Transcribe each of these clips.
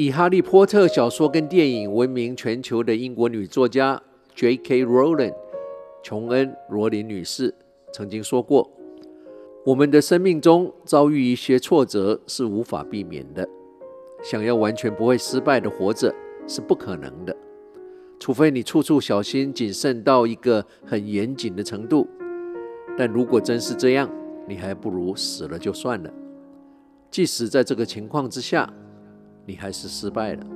以《哈利波特》小说跟电影闻名全球的英国女作家 J.K. Rowling 琼恩·罗琳女士曾经说过：“我们的生命中遭遇一些挫折是无法避免的，想要完全不会失败的活着是不可能的，除非你处处小心谨慎到一个很严谨的程度。但如果真是这样，你还不如死了就算了。即使在这个情况之下。”你还是失败了。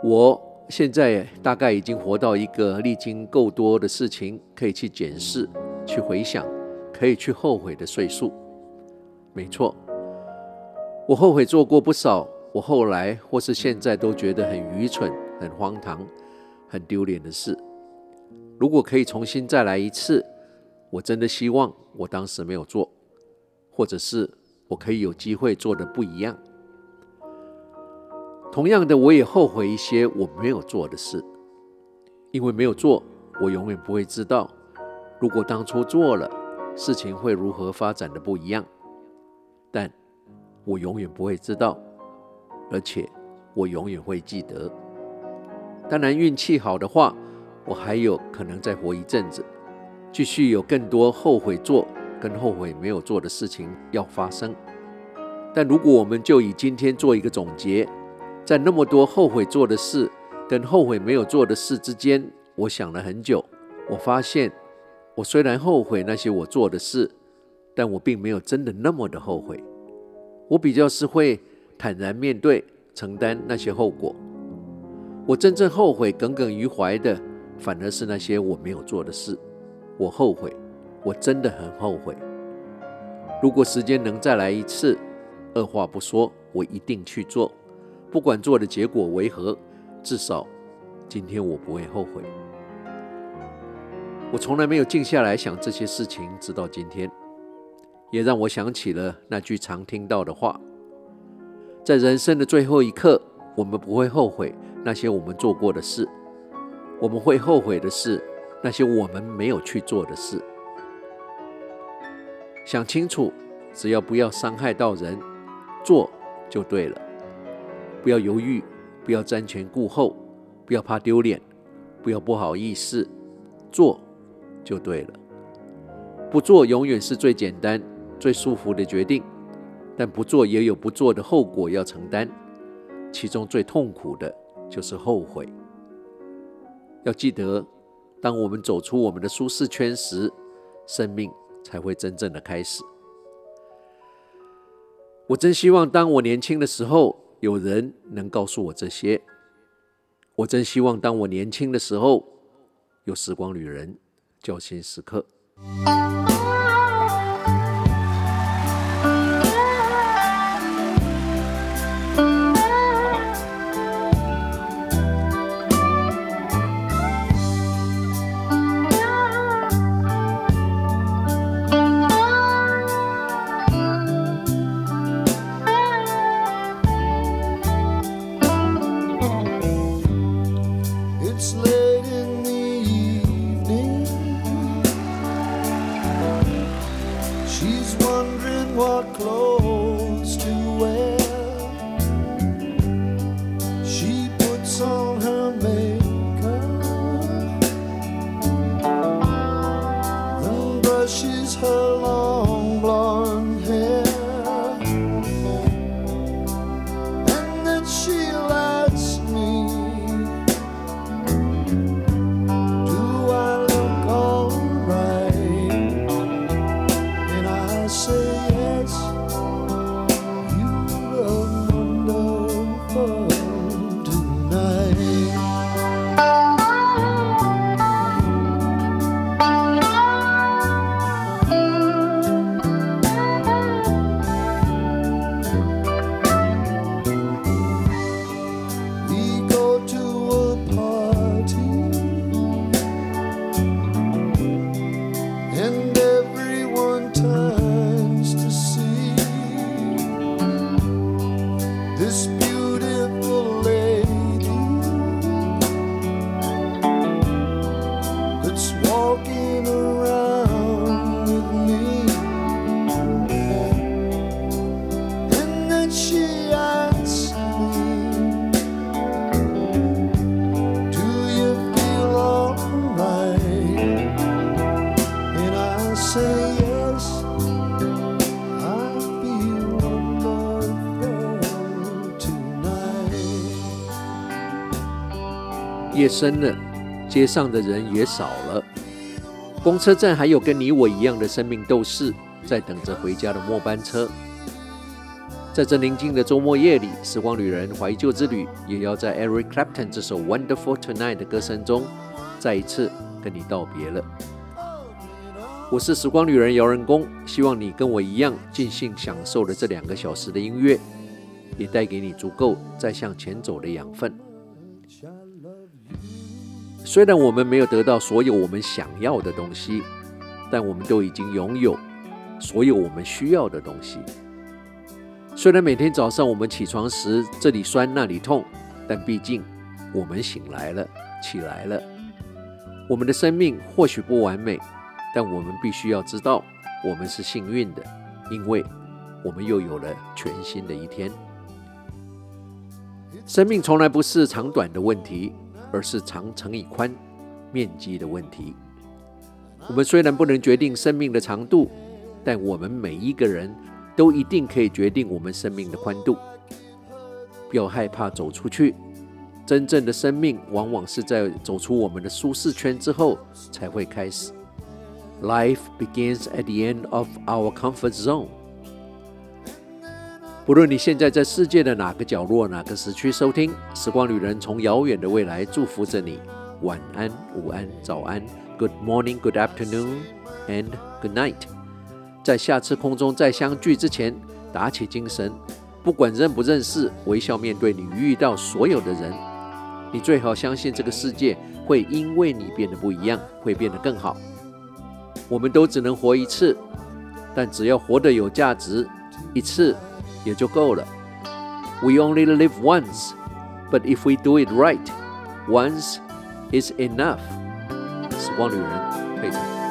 我现在大概已经活到一个历经够多的事情，可以去检视、去回想、可以去后悔的岁数。没错，我后悔做过不少，我后来或是现在都觉得很愚蠢、很荒唐、很丢脸的事。如果可以重新再来一次，我真的希望我当时没有做，或者是我可以有机会做的不一样。同样的，我也后悔一些我没有做的事，因为没有做，我永远不会知道，如果当初做了，事情会如何发展的不一样。但我永远不会知道，而且我永远会记得。当然，运气好的话，我还有可能再活一阵子，继续有更多后悔做跟后悔没有做的事情要发生。但如果我们就以今天做一个总结。在那么多后悔做的事跟后悔没有做的事之间，我想了很久。我发现，我虽然后悔那些我做的事，但我并没有真的那么的后悔。我比较是会坦然面对、承担那些后果。我真正后悔、耿耿于怀的，反而是那些我没有做的事。我后悔，我真的很后悔。如果时间能再来一次，二话不说，我一定去做。不管做的结果为何，至少今天我不会后悔。我从来没有静下来想这些事情，直到今天，也让我想起了那句常听到的话：在人生的最后一刻，我们不会后悔那些我们做过的事，我们会后悔的是那些我们没有去做的事。想清楚，只要不要伤害到人，做就对了。不要犹豫，不要瞻前顾后，不要怕丢脸，不要不好意思，做就对了。不做永远是最简单、最舒服的决定，但不做也有不做的后果要承担，其中最痛苦的就是后悔。要记得，当我们走出我们的舒适圈时，生命才会真正的开始。我真希望，当我年轻的时候，有人能告诉我这些，我真希望当我年轻的时候，有时光旅人交心时刻。that's walking around with me, and then she asks me, Do you feel alright? And I say yes. I feel alright tonight. Yes, isn't? 街上的人也少了。公车站还有跟你我一样的生命斗士，在等着回家的末班车。在这宁静的周末夜里，时光旅人怀旧之旅也要在 Eric Clapton 这首《Wonderful Tonight》的歌声中，再一次跟你道别了。我是时光旅人姚仁恭，希望你跟我一样尽兴享受了这两个小时的音乐，也带给你足够再向前走的养分。虽然我们没有得到所有我们想要的东西，但我们都已经拥有所有我们需要的东西。虽然每天早上我们起床时这里酸那里痛，但毕竟我们醒来了，起来了。我们的生命或许不完美，但我们必须要知道，我们是幸运的，因为我们又有了全新的一天。生命从来不是长短的问题，而是长乘以宽面积的问题。我们虽然不能决定生命的长度，但我们每一个人。都一定可以决定我们生命的宽度。不要害怕走出去，真正的生命往往是在走出我们的舒适圈之后才会开始。Life begins at the end of our comfort zone。不论你现在在世界的哪个角落、哪个时区收听，时光旅人从遥远的未来祝福着你。晚安、午安、早安，Good morning, Good afternoon, and Good night。在下次空中再相聚之前，打起精神，不管认不认识，微笑面对你遇到所有的人。你最好相信这个世界会因为你变得不一样，会变得更好。我们都只能活一次，但只要活得有价值，一次也就够了。We only live once, but if we do it right, once is enough。时光旅人，佩晨。